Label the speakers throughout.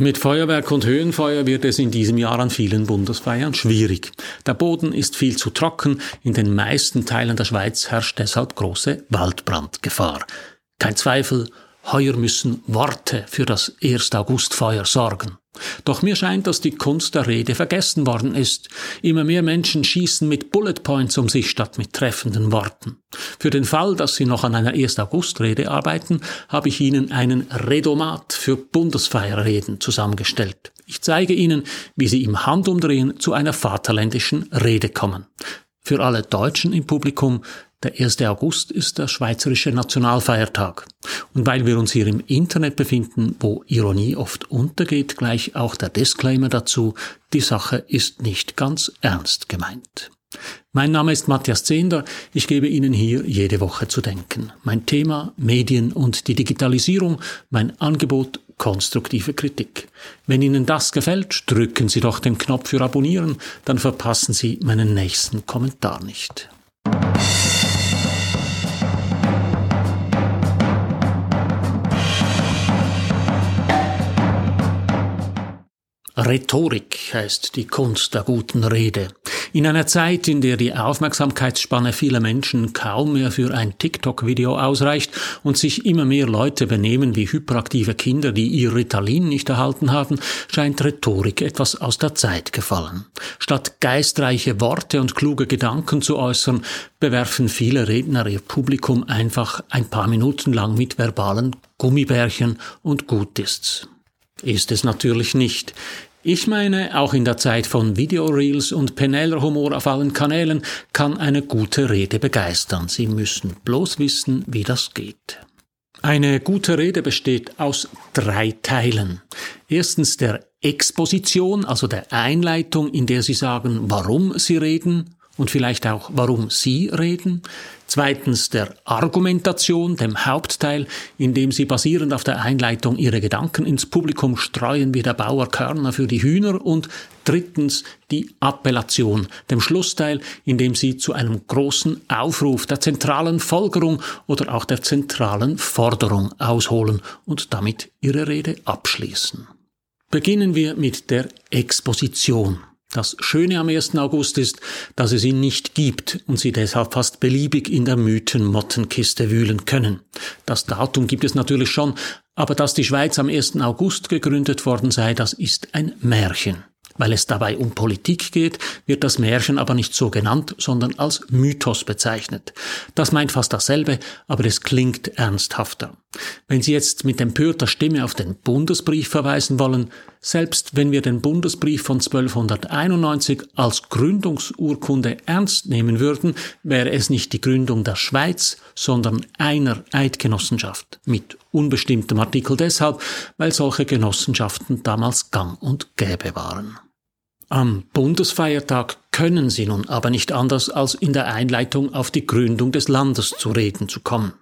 Speaker 1: Mit Feuerwerk und Höhenfeuer wird es in diesem Jahr an vielen Bundesfeiern schwierig. Der Boden ist viel zu trocken, in den meisten Teilen der Schweiz herrscht deshalb große Waldbrandgefahr. Kein Zweifel, heuer müssen Worte für das 1. Augustfeuer sorgen. Doch mir scheint, dass die Kunst der Rede vergessen worden ist. Immer mehr Menschen schießen mit Bullet Points um sich statt mit treffenden Worten. Für den Fall, dass Sie noch an einer 1. August-Rede arbeiten, habe ich Ihnen einen Redomat für Bundesfeierreden zusammengestellt. Ich zeige Ihnen, wie Sie im Handumdrehen zu einer vaterländischen Rede kommen. Für alle Deutschen im Publikum der 1. August ist der schweizerische Nationalfeiertag. Und weil wir uns hier im Internet befinden, wo Ironie oft untergeht, gleich auch der Disclaimer dazu, die Sache ist nicht ganz ernst gemeint. Mein Name ist Matthias Zehnder. Ich gebe Ihnen hier jede Woche zu denken. Mein Thema Medien und die Digitalisierung, mein Angebot konstruktive Kritik. Wenn Ihnen das gefällt, drücken Sie doch den Knopf für Abonnieren, dann verpassen Sie meinen nächsten Kommentar nicht. Rhetorik heißt die Kunst der guten Rede. In einer Zeit, in der die Aufmerksamkeitsspanne vieler Menschen kaum mehr für ein TikTok-Video ausreicht und sich immer mehr Leute benehmen wie hyperaktive Kinder, die ihr Ritalin nicht erhalten haben, scheint Rhetorik etwas aus der Zeit gefallen. Statt geistreiche Worte und kluge Gedanken zu äußern, bewerfen viele Redner ihr Publikum einfach ein paar Minuten lang mit verbalen Gummibärchen und gut ist's. Ist es natürlich nicht. Ich meine, auch in der Zeit von Videoreels und Penneller-Humor auf allen Kanälen kann eine gute Rede begeistern. Sie müssen bloß wissen, wie das geht. Eine gute Rede besteht aus drei Teilen. Erstens der Exposition, also der Einleitung, in der Sie sagen, warum Sie reden und vielleicht auch, warum Sie reden. Zweitens der Argumentation, dem Hauptteil, in dem Sie basierend auf der Einleitung Ihre Gedanken ins Publikum streuen wie der Bauer Körner für die Hühner. Und drittens die Appellation, dem Schlussteil, in dem Sie zu einem großen Aufruf der zentralen Folgerung oder auch der zentralen Forderung ausholen und damit Ihre Rede abschließen. Beginnen wir mit der Exposition. Das Schöne am 1. August ist, dass es ihn nicht gibt und Sie deshalb fast beliebig in der Mythenmottenkiste wühlen können. Das Datum gibt es natürlich schon, aber dass die Schweiz am 1. August gegründet worden sei, das ist ein Märchen. Weil es dabei um Politik geht, wird das Märchen aber nicht so genannt, sondern als Mythos bezeichnet. Das meint fast dasselbe, aber es klingt ernsthafter. Wenn Sie jetzt mit empörter Stimme auf den Bundesbrief verweisen wollen, selbst wenn wir den Bundesbrief von 1291 als Gründungsurkunde ernst nehmen würden, wäre es nicht die Gründung der Schweiz, sondern einer Eidgenossenschaft mit unbestimmtem Artikel deshalb, weil solche Genossenschaften damals gang und gäbe waren. Am Bundesfeiertag können sie nun aber nicht anders, als in der Einleitung auf die Gründung des Landes zu reden zu kommen.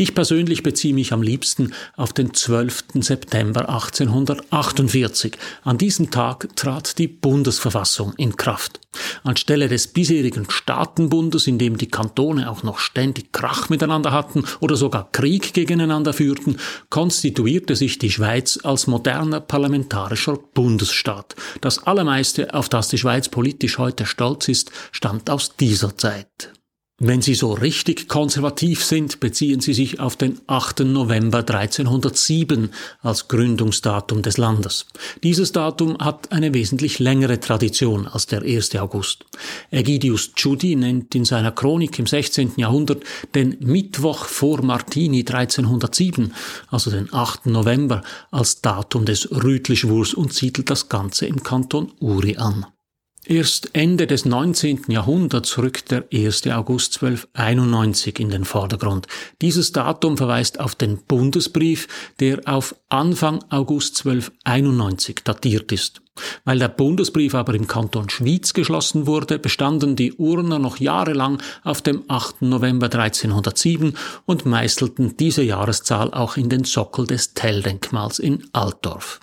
Speaker 1: Ich persönlich beziehe mich am liebsten auf den 12. September 1848. An diesem Tag trat die Bundesverfassung in Kraft. Anstelle des bisherigen Staatenbundes, in dem die Kantone auch noch ständig Krach miteinander hatten oder sogar Krieg gegeneinander führten, konstituierte sich die Schweiz als moderner parlamentarischer Bundesstaat. Das Allermeiste, auf das die Schweiz politisch heute stolz ist, stammt aus dieser Zeit. Wenn Sie so richtig konservativ sind, beziehen Sie sich auf den 8. November 1307 als Gründungsdatum des Landes. Dieses Datum hat eine wesentlich längere Tradition als der 1. August. Ägidius Tschudi nennt in seiner Chronik im 16. Jahrhundert den Mittwoch vor Martini 1307, also den 8. November, als Datum des Rütlischwurs und siedelt das Ganze im Kanton Uri an. Erst Ende des 19. Jahrhunderts rückt der 1. August 1291 in den Vordergrund. Dieses Datum verweist auf den Bundesbrief, der auf Anfang August 1291 datiert ist. Weil der Bundesbrief aber im Kanton Schwyz geschlossen wurde, bestanden die Urner noch jahrelang auf dem 8. November 1307 und meißelten diese Jahreszahl auch in den Sockel des Telldenkmals in Altdorf.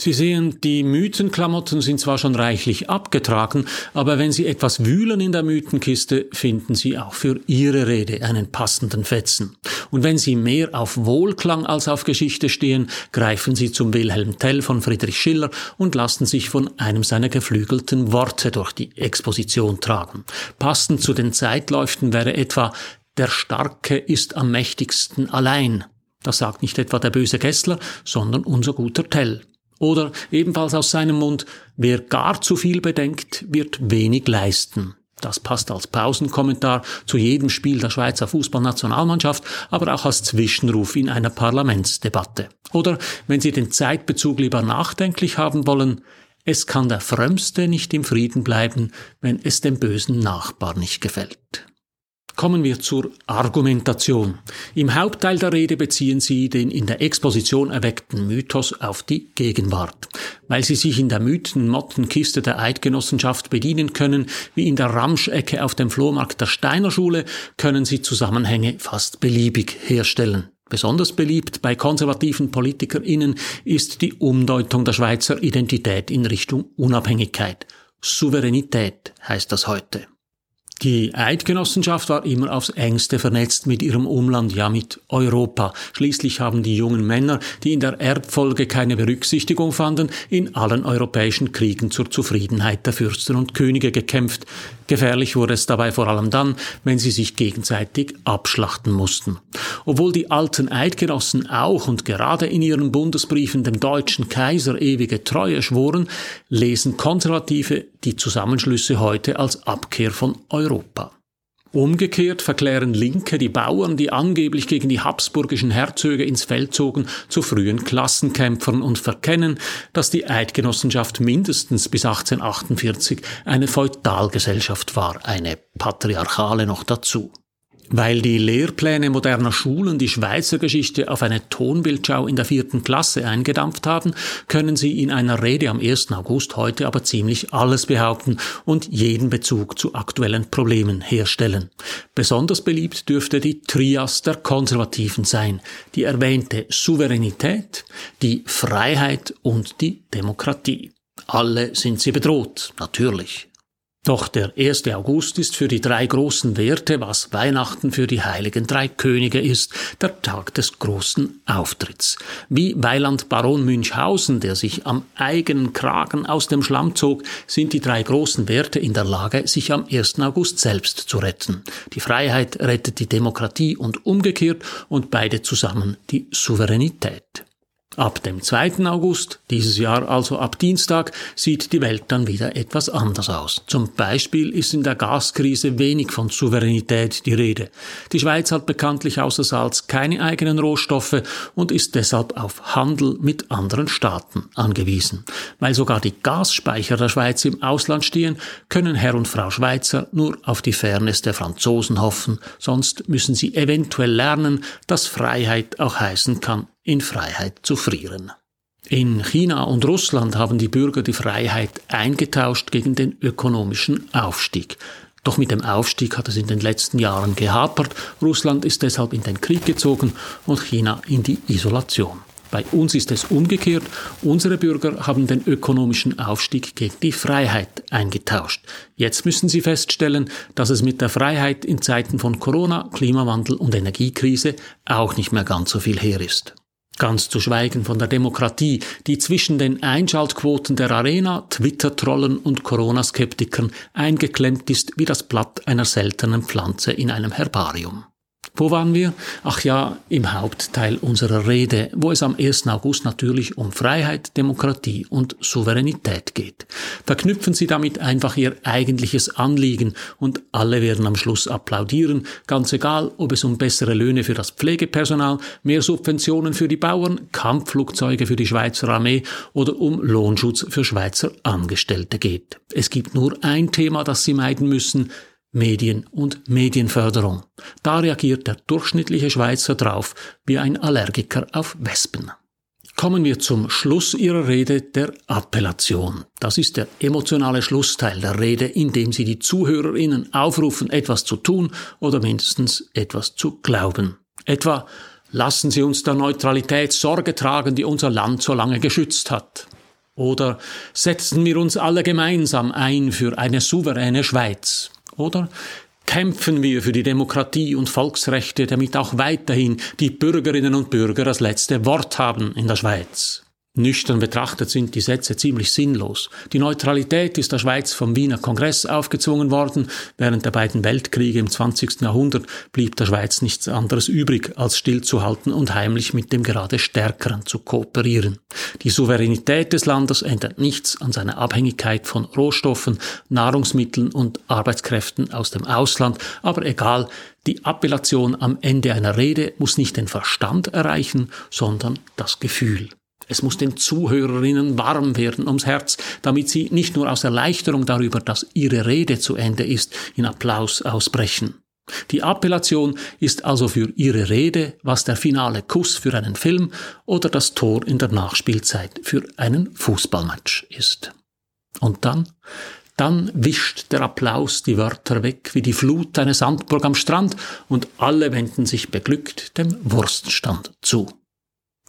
Speaker 1: Sie sehen, die Mythenklamotten sind zwar schon reichlich abgetragen, aber wenn Sie etwas wühlen in der Mythenkiste, finden Sie auch für Ihre Rede einen passenden Fetzen. Und wenn Sie mehr auf Wohlklang als auf Geschichte stehen, greifen Sie zum Wilhelm Tell von Friedrich Schiller und lassen sich von einem seiner geflügelten Worte durch die Exposition tragen. Passend zu den Zeitläuften wäre etwa der Starke ist am mächtigsten allein. Das sagt nicht etwa der böse Gessler, sondern unser guter Tell. Oder ebenfalls aus seinem Mund, wer gar zu viel bedenkt, wird wenig leisten. Das passt als Pausenkommentar zu jedem Spiel der Schweizer Fußballnationalmannschaft, aber auch als Zwischenruf in einer Parlamentsdebatte. Oder wenn Sie den Zeitbezug lieber nachdenklich haben wollen, es kann der Frömmste nicht im Frieden bleiben, wenn es dem bösen Nachbar nicht gefällt. Kommen wir zur Argumentation. Im Hauptteil der Rede beziehen Sie den in der Exposition erweckten Mythos auf die Gegenwart. Weil Sie sich in der Mythenmottenkiste der Eidgenossenschaft bedienen können, wie in der Ramschecke auf dem Flohmarkt der Steiner Schule, können Sie Zusammenhänge fast beliebig herstellen. Besonders beliebt bei konservativen PolitikerInnen ist die Umdeutung der Schweizer Identität in Richtung Unabhängigkeit. Souveränität heißt das heute. Die Eidgenossenschaft war immer aufs engste vernetzt mit ihrem Umland, ja mit Europa. Schließlich haben die jungen Männer, die in der Erbfolge keine Berücksichtigung fanden, in allen europäischen Kriegen zur Zufriedenheit der Fürsten und Könige gekämpft. Gefährlich wurde es dabei vor allem dann, wenn sie sich gegenseitig abschlachten mussten. Obwohl die alten Eidgenossen auch und gerade in ihren Bundesbriefen dem deutschen Kaiser ewige Treue schworen, lesen Konservative die Zusammenschlüsse heute als Abkehr von Europa. Umgekehrt verklären Linke die Bauern, die angeblich gegen die habsburgischen Herzöge ins Feld zogen, zu frühen Klassenkämpfern und verkennen, dass die Eidgenossenschaft mindestens bis 1848 eine Feudalgesellschaft war, eine patriarchale noch dazu. Weil die Lehrpläne moderner Schulen die Schweizer Geschichte auf eine Tonbildschau in der vierten Klasse eingedampft haben, können sie in einer Rede am 1. August heute aber ziemlich alles behaupten und jeden Bezug zu aktuellen Problemen herstellen. Besonders beliebt dürfte die Trias der Konservativen sein, die erwähnte Souveränität, die Freiheit und die Demokratie. Alle sind sie bedroht, natürlich. Doch der 1. August ist für die drei großen Werte, was Weihnachten für die heiligen drei Könige ist, der Tag des großen Auftritts. Wie Weiland Baron Münchhausen, der sich am eigenen Kragen aus dem Schlamm zog, sind die drei großen Werte in der Lage, sich am 1. August selbst zu retten. Die Freiheit rettet die Demokratie und umgekehrt und beide zusammen die Souveränität. Ab dem 2. August, dieses Jahr also ab Dienstag, sieht die Welt dann wieder etwas anders aus. Zum Beispiel ist in der Gaskrise wenig von Souveränität die Rede. Die Schweiz hat bekanntlich außer Salz keine eigenen Rohstoffe und ist deshalb auf Handel mit anderen Staaten angewiesen. Weil sogar die Gasspeicher der Schweiz im Ausland stehen, können Herr und Frau Schweizer nur auf die Fairness der Franzosen hoffen, sonst müssen sie eventuell lernen, dass Freiheit auch heißen kann, in Freiheit zu frieren. In China und Russland haben die Bürger die Freiheit eingetauscht gegen den ökonomischen Aufstieg. Doch mit dem Aufstieg hat es in den letzten Jahren gehapert. Russland ist deshalb in den Krieg gezogen und China in die Isolation. Bei uns ist es umgekehrt. Unsere Bürger haben den ökonomischen Aufstieg gegen die Freiheit eingetauscht. Jetzt müssen sie feststellen, dass es mit der Freiheit in Zeiten von Corona, Klimawandel und Energiekrise auch nicht mehr ganz so viel her ist. Ganz zu schweigen von der Demokratie, die zwischen den Einschaltquoten der Arena, Twitter-Trollen und Corona-Skeptikern eingeklemmt ist wie das Blatt einer seltenen Pflanze in einem Herbarium. Wo waren wir? Ach ja, im Hauptteil unserer Rede, wo es am 1. August natürlich um Freiheit, Demokratie und Souveränität geht. Verknüpfen Sie damit einfach Ihr eigentliches Anliegen und alle werden am Schluss applaudieren, ganz egal, ob es um bessere Löhne für das Pflegepersonal, mehr Subventionen für die Bauern, Kampfflugzeuge für die Schweizer Armee oder um Lohnschutz für Schweizer Angestellte geht. Es gibt nur ein Thema, das Sie meiden müssen, Medien und Medienförderung. Da reagiert der durchschnittliche Schweizer drauf wie ein Allergiker auf Wespen. Kommen wir zum Schluss Ihrer Rede der Appellation. Das ist der emotionale Schlussteil der Rede, in dem Sie die Zuhörerinnen aufrufen, etwas zu tun oder mindestens etwas zu glauben. Etwa, lassen Sie uns der Neutralität Sorge tragen, die unser Land so lange geschützt hat. Oder setzen wir uns alle gemeinsam ein für eine souveräne Schweiz? Oder kämpfen wir für die Demokratie und Volksrechte, damit auch weiterhin die Bürgerinnen und Bürger das letzte Wort haben in der Schweiz? Nüchtern betrachtet sind die Sätze ziemlich sinnlos. Die Neutralität ist der Schweiz vom Wiener Kongress aufgezwungen worden. Während der beiden Weltkriege im 20. Jahrhundert blieb der Schweiz nichts anderes übrig, als stillzuhalten und heimlich mit dem gerade Stärkeren zu kooperieren. Die Souveränität des Landes ändert nichts an seiner Abhängigkeit von Rohstoffen, Nahrungsmitteln und Arbeitskräften aus dem Ausland, aber egal, die Appellation am Ende einer Rede muss nicht den Verstand erreichen, sondern das Gefühl. Es muss den Zuhörerinnen warm werden ums Herz, damit sie nicht nur aus Erleichterung darüber, dass ihre Rede zu Ende ist, in Applaus ausbrechen. Die Appellation ist also für ihre Rede, was der finale Kuss für einen Film oder das Tor in der Nachspielzeit für einen Fußballmatch ist. Und dann? Dann wischt der Applaus die Wörter weg wie die Flut einer Sandburg am Strand und alle wenden sich beglückt dem Wurststand zu.